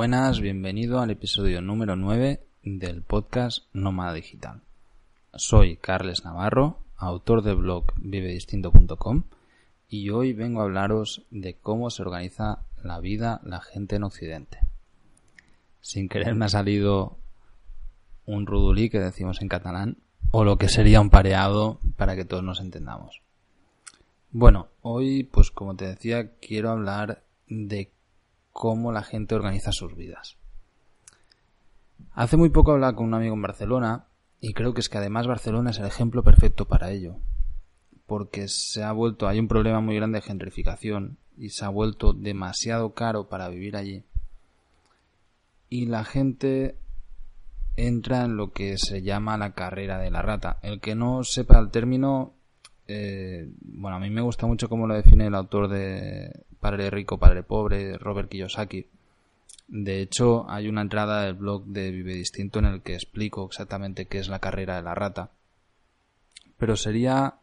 buenas, bienvenido al episodio número 9 del podcast Nómada Digital. Soy Carles Navarro, autor del blog vivedistinto.com y hoy vengo a hablaros de cómo se organiza la vida la gente en Occidente. Sin querer me ha salido un rudulí que decimos en catalán o lo que sería un pareado para que todos nos entendamos. Bueno, hoy pues como te decía quiero hablar de cómo la gente organiza sus vidas. Hace muy poco hablaba con un amigo en Barcelona y creo que es que además Barcelona es el ejemplo perfecto para ello. Porque se ha vuelto, hay un problema muy grande de gentrificación y se ha vuelto demasiado caro para vivir allí. Y la gente entra en lo que se llama la carrera de la rata. El que no sepa el término, eh, bueno, a mí me gusta mucho cómo lo define el autor de Padre Rico, Padre Pobre, Robert Kiyosaki. De hecho, hay una entrada del blog de Vive Distinto en el que explico exactamente qué es la carrera de la rata. Pero sería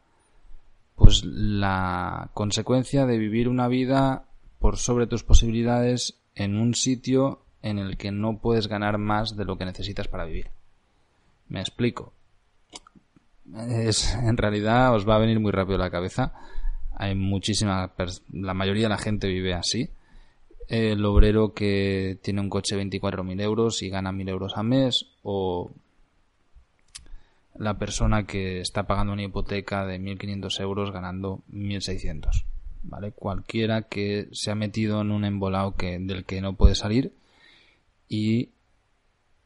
pues la consecuencia de vivir una vida por sobre tus posibilidades en un sitio en el que no puedes ganar más de lo que necesitas para vivir. Me explico. Es, en realidad os va a venir muy rápido a la cabeza hay muchísima, la mayoría de la gente vive así. El obrero que tiene un coche de 24.000 euros y gana 1.000 euros al mes o la persona que está pagando una hipoteca de 1.500 euros ganando 1.600. ¿Vale? Cualquiera que se ha metido en un embolado que, del que no puede salir y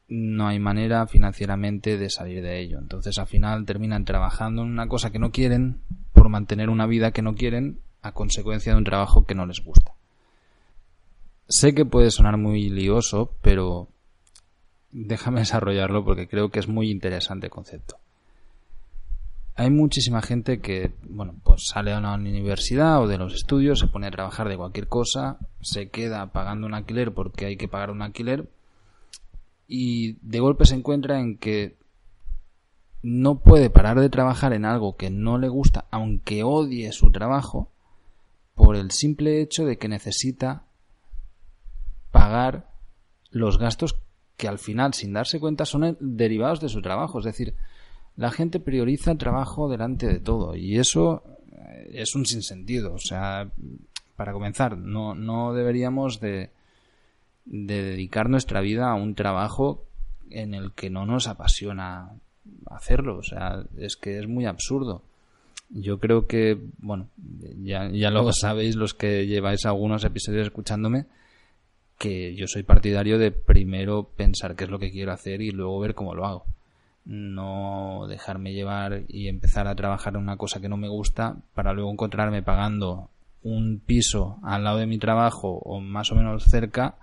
no hay manera financieramente de salir de ello. Entonces al final terminan trabajando en una cosa que no quieren mantener una vida que no quieren a consecuencia de un trabajo que no les gusta. Sé que puede sonar muy lioso, pero déjame desarrollarlo porque creo que es muy interesante el concepto. Hay muchísima gente que, bueno, pues sale a una universidad o de los estudios, se pone a trabajar de cualquier cosa, se queda pagando un alquiler porque hay que pagar un alquiler y de golpe se encuentra en que no puede parar de trabajar en algo que no le gusta, aunque odie su trabajo, por el simple hecho de que necesita pagar los gastos que al final, sin darse cuenta, son derivados de su trabajo. Es decir, la gente prioriza el trabajo delante de todo y eso eh, es un sinsentido. O sea, para comenzar, no, no deberíamos de, de dedicar nuestra vida a un trabajo en el que no nos apasiona hacerlo. O sea, es que es muy absurdo. Yo creo que, bueno, ya, ya lo sabéis los que lleváis algunos episodios escuchándome, que yo soy partidario de primero pensar qué es lo que quiero hacer y luego ver cómo lo hago. No dejarme llevar y empezar a trabajar en una cosa que no me gusta para luego encontrarme pagando un piso al lado de mi trabajo o más o menos cerca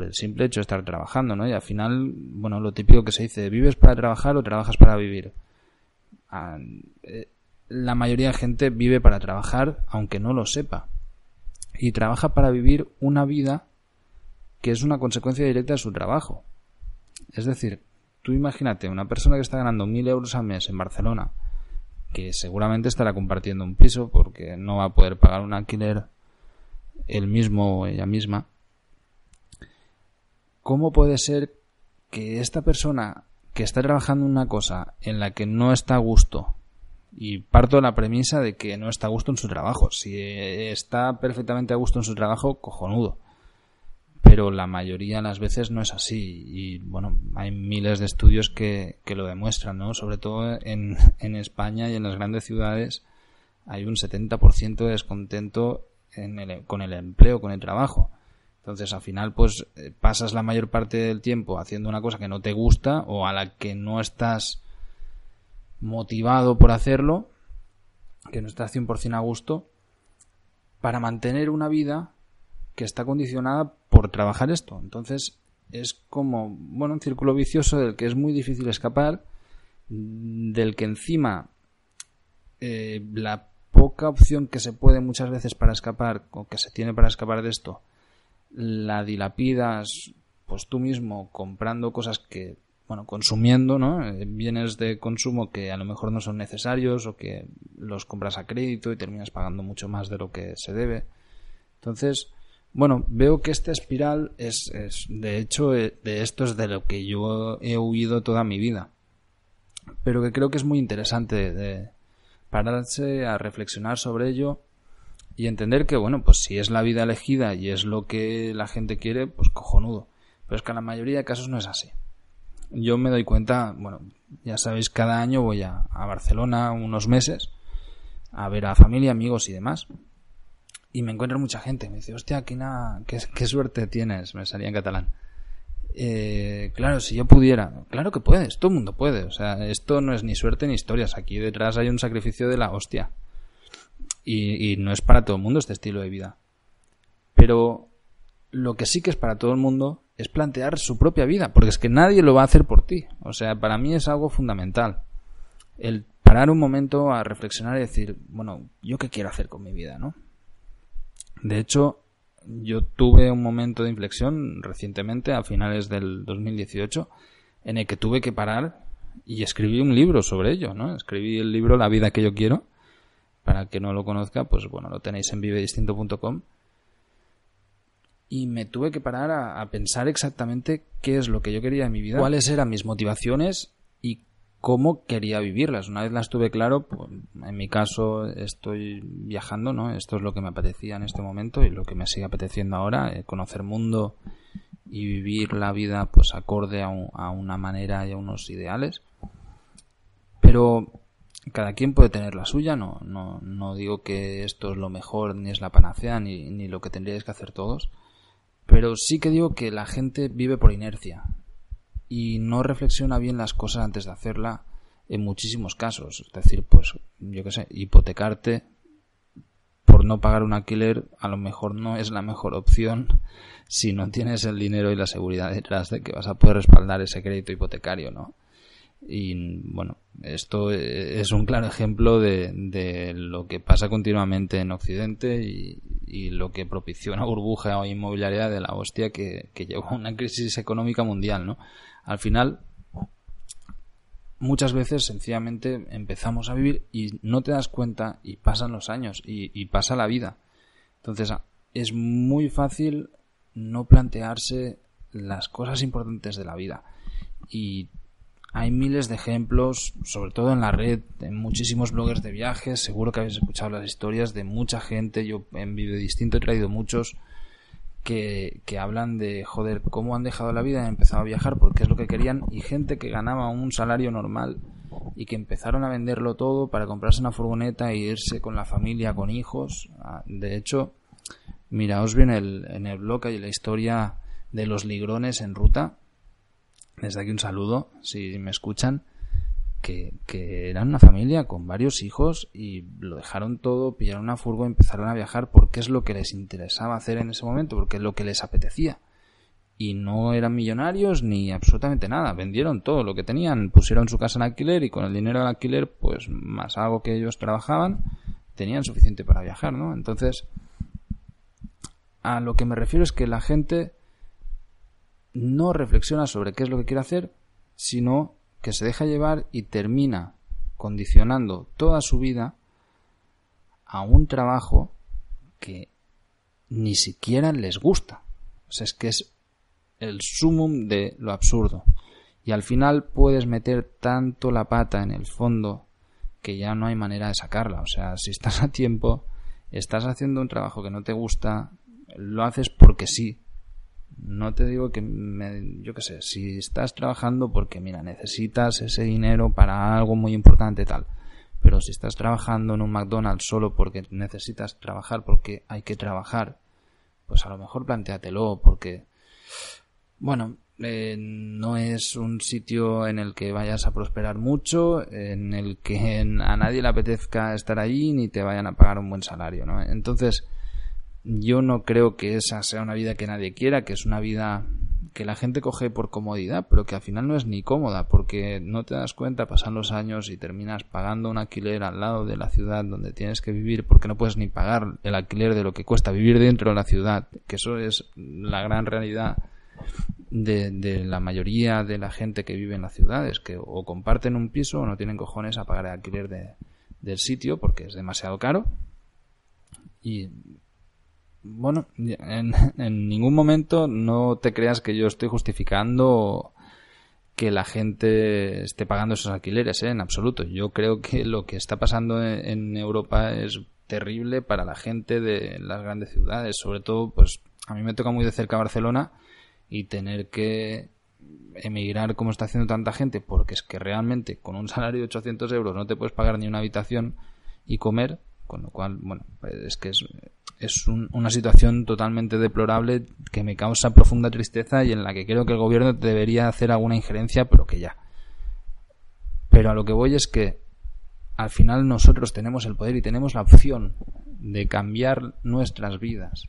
por el simple hecho de estar trabajando, ¿no? Y al final, bueno, lo típico que se dice, ¿vives para trabajar o trabajas para vivir? Ah, eh, la mayoría de gente vive para trabajar, aunque no lo sepa. Y trabaja para vivir una vida que es una consecuencia directa de su trabajo. Es decir, tú imagínate una persona que está ganando mil euros al mes en Barcelona, que seguramente estará compartiendo un piso porque no va a poder pagar un alquiler él mismo o ella misma, ¿cómo puede ser que esta persona que está trabajando en una cosa en la que no está a gusto, y parto de la premisa de que no está a gusto en su trabajo, si está perfectamente a gusto en su trabajo, cojonudo. Pero la mayoría de las veces no es así. Y bueno, hay miles de estudios que, lo demuestran, ¿no? Sobre todo en, en España y en las grandes ciudades hay un 70% de descontento con el empleo, con el trabajo. Entonces, al final, pues eh, pasas la mayor parte del tiempo haciendo una cosa que no te gusta o a la que no estás motivado por hacerlo, que no estás 100% a gusto, para mantener una vida que está condicionada por trabajar esto. Entonces, es como, bueno, un círculo vicioso del que es muy difícil escapar, del que encima eh, la poca opción que se puede muchas veces para escapar, o que se tiene para escapar de esto, la dilapidas pues tú mismo comprando cosas que bueno consumiendo no eh, bienes de consumo que a lo mejor no son necesarios o que los compras a crédito y terminas pagando mucho más de lo que se debe entonces Bueno, veo que esta espiral es, es, de hecho, eh, de esto es de lo que yo he huido toda mi vida. Pero que creo que es muy interesante de pararse a reflexionar sobre ello y entender que, bueno, pues si es la vida elegida y es lo que la gente quiere, pues cojonudo. Pero es que en la mayoría de casos no es así. Yo me doy cuenta, bueno, ya sabéis, cada año voy a, Barcelona unos meses a ver a familia, amigos y demás y me encuentro mucha gente. Me dice, hostia, qué, qué, suerte tienes. Me salía en catalán. Eh, claro, si yo pudiera. Claro que puedes, todo el mundo puede. O sea, esto no es ni suerte ni historias. Aquí detrás hay un sacrificio de la hostia. Y, y no es para todo el mundo este estilo de vida. Pero lo que sí que es para todo el mundo es plantear su propia vida, porque es que nadie lo va a hacer por ti. O sea, para mí es algo fundamental. El parar un momento a reflexionar y decir, bueno, ¿yo qué quiero hacer con mi vida, no? De hecho, yo tuve un momento de inflexión recientemente, a finales del 2018, en el que tuve que parar y escribí un libro sobre ello, ¿no? Escribí el libro La vida que yo quiero. Para que no lo conozca, pues bueno, lo tenéis en vivedistinto.com. Y me tuve que parar a, pensar exactamente qué es lo que yo quería en mi vida, cuáles eran mis motivaciones y cómo quería vivirlas. Una vez las tuve claro, pues, en mi caso estoy viajando, ¿no? Esto es lo que me apetecía en este momento y lo que me sigue apeteciendo ahora, eh, conocer mundo y vivir la vida pues acorde a, una manera y a unos ideales. Pero cada quien puede tener la suya, no, no, no digo que esto es lo mejor, ni es la panacea, ni, ni lo que tendríais que hacer todos. Pero sí que digo que la gente vive por inercia y no reflexiona bien las cosas antes de hacerla en muchísimos casos. Es decir, pues, yo qué sé, hipotecarte por no pagar un alquiler a lo mejor no es la mejor opción si no tienes el dinero y la seguridad detrás de que vas a poder respaldar ese crédito hipotecario, ¿no? Y bueno, esto es un claro ejemplo de, de lo que pasa continuamente en Occidente y, y, lo que propició una burbuja inmobiliaria de la hostia que, que llevó a una crisis económica mundial, ¿no? Al final, muchas veces sencillamente empezamos a vivir y no te das cuenta y pasan los años y, pasa la vida. Entonces es muy fácil no plantearse las cosas importantes de la vida. Y hay miles de ejemplos, sobre todo en la red, en muchísimos bloggers de viajes. Seguro que habéis escuchado las historias de mucha gente. Yo en Video Distinto he traído muchos que, que, hablan de, joder, cómo han dejado la vida y han empezado a viajar porque es lo que querían y gente que ganaba un salario normal y que empezaron a venderlo todo para comprarse una furgoneta e irse con la familia, con hijos. Ah, de hecho, miraos bien el, en el blog hay la historia de los ligrones en ruta. Desde aquí un saludo, si me escuchan que, eran una familia con varios hijos y lo dejaron todo, pillaron una furgo y empezaron a viajar porque es lo que les interesaba hacer en ese momento, porque es lo que les apetecía. Y no eran millonarios ni absolutamente nada, vendieron todo lo que tenían, pusieron su casa en alquiler y con el dinero del alquiler, pues más algo que ellos trabajaban, tenían suficiente para viajar, ¿no? Entonces, a lo que me refiero es que la gente no reflexiona sobre qué es lo que quiere hacer, sino que se deja llevar y termina condicionando toda su vida a un trabajo que ni siquiera les gusta. O sea, es que es el sumum de lo absurdo. Y al final puedes meter tanto la pata en el fondo que ya no hay manera de sacarla. O sea, si estás a tiempo, estás haciendo un trabajo que no te gusta, lo haces porque sí, no te digo que me, yo qué sé, si estás trabajando porque mira, necesitas ese dinero para algo muy importante tal. Pero si estás trabajando en un McDonald's solo porque necesitas trabajar porque hay que trabajar, pues a lo mejor planteatelo porque bueno, eh, no es un sitio en el que vayas a prosperar mucho, en el que a nadie le apetezca estar allí ni te vayan a pagar un buen salario, ¿no? Entonces, yo no creo que esa sea una vida que nadie quiera, que es una vida que la gente coge por comodidad, pero que al final no es ni cómoda, porque no te das cuenta, pasan los años y terminas pagando un alquiler al lado de la ciudad donde tienes que vivir, porque no puedes ni pagar el alquiler de lo que cuesta vivir dentro de la ciudad, que eso es la gran realidad de, de la mayoría de la gente que vive en las ciudades, que o comparten un piso o no tienen cojones a pagar el alquiler de, del sitio porque es demasiado caro. Y bueno, en, ningún momento no te creas que yo estoy justificando que la gente esté pagando esos alquileres, ¿eh? en absoluto. Yo creo que lo que está pasando en, Europa es terrible para la gente de las grandes ciudades, sobre todo, pues a mí me toca muy de cerca Barcelona y tener que emigrar como está haciendo tanta gente, porque es que realmente con un salario de 800 euros no te puedes pagar ni una habitación y comer, con lo cual, bueno, pues es que es, es una situación totalmente deplorable que me causa profunda tristeza y en la que creo que el gobierno debería hacer alguna injerencia, pero que ya. Pero a lo que voy es que al final nosotros tenemos el poder y tenemos la opción de cambiar nuestras vidas.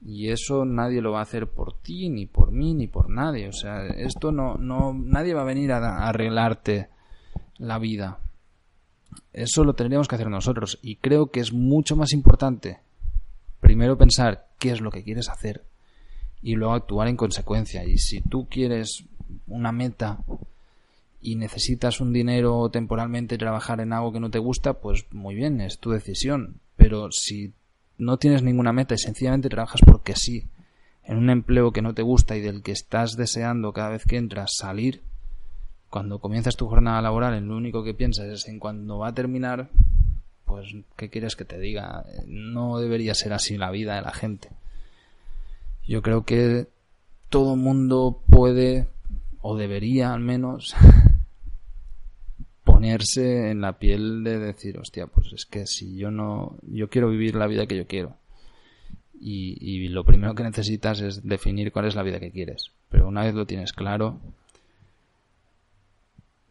Y eso nadie lo va a hacer por ti, ni por mí, ni por nadie. O sea, esto no, no, nadie va a venir a arreglarte la vida. Eso lo tendríamos que hacer nosotros. Y creo que es mucho más importante primero pensar qué es lo que quieres hacer y luego actuar en consecuencia. Y si tú quieres una meta y necesitas un dinero temporalmente trabajar en algo que no te gusta, pues muy bien, es tu decisión. Pero si no tienes ninguna meta y sencillamente trabajas porque sí, en un empleo que no te gusta y del que estás deseando cada vez que entras salir, cuando comienzas tu jornada laboral, en lo único que piensas es en cuándo va a terminar, pues, ¿qué quieres que te diga? No debería ser así la vida de la gente. Yo creo que todo mundo puede, o debería al menos, ponerse en la piel de decir, hostia, pues es que si yo no, yo quiero vivir la vida que yo quiero. Y, y lo primero que necesitas es definir cuál es la vida que quieres. Pero una vez lo tienes claro,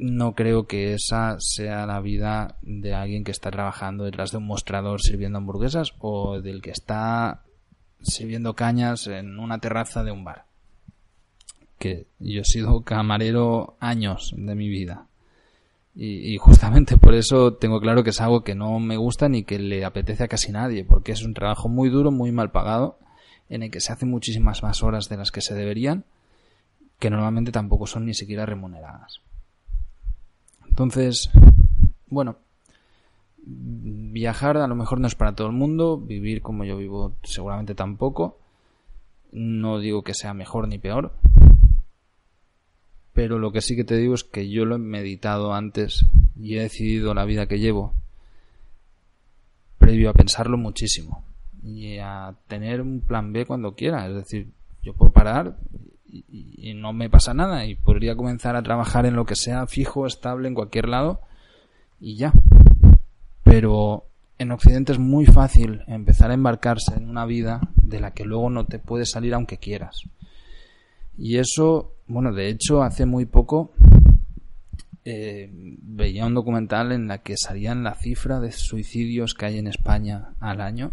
no creo que esa sea la vida de alguien que está trabajando detrás de un mostrador sirviendo hamburguesas o del que está sirviendo cañas en una terraza de un bar. Que yo he sido camarero años de mi vida. Y, justamente por eso tengo claro que es algo que no me gusta ni que le apetece a casi nadie, porque es un trabajo muy duro, muy mal pagado, en el que se hacen muchísimas más horas de las que se deberían, que normalmente tampoco son ni siquiera remuneradas. Entonces, bueno, viajar a lo mejor no es para todo el mundo, vivir como yo vivo seguramente tampoco. No digo que sea mejor ni peor, pero lo que sí que te digo es que yo lo he meditado antes y he decidido la vida que llevo previo a pensarlo muchísimo y a tener un plan B cuando quiera. Es decir, yo puedo parar y, no me pasa nada y podría comenzar a trabajar en lo que sea fijo, estable en cualquier lado y ya. Pero en Occidente es muy fácil empezar a embarcarse en una vida de la que luego no te puedes salir aunque quieras. Y eso, bueno, de hecho hace muy poco eh, veía un documental en la que salían la cifra de suicidios que hay en España al año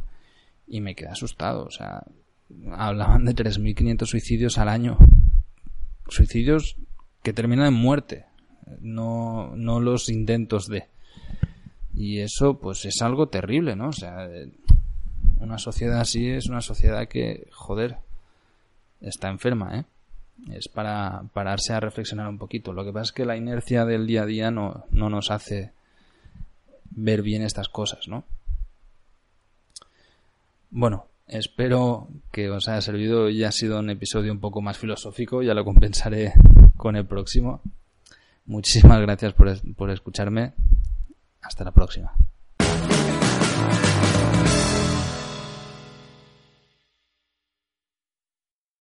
y me quedé asustado. O sea, hablaban de 3.500 suicidios al año. Suicidios que terminan en muerte, no, no los intentos de. Y eso, pues es algo terrible, ¿no? O sea, una sociedad así es una sociedad que, joder, está enferma, ¿eh? Es para pararse a reflexionar un poquito. Lo que pasa es que la inercia del día a día no, no nos hace ver bien estas cosas, ¿no? Bueno, Espero que os haya servido y ha sido un episodio un poco más filosófico, ya lo compensaré con el próximo. Muchísimas gracias por, por escucharme. Hasta la próxima.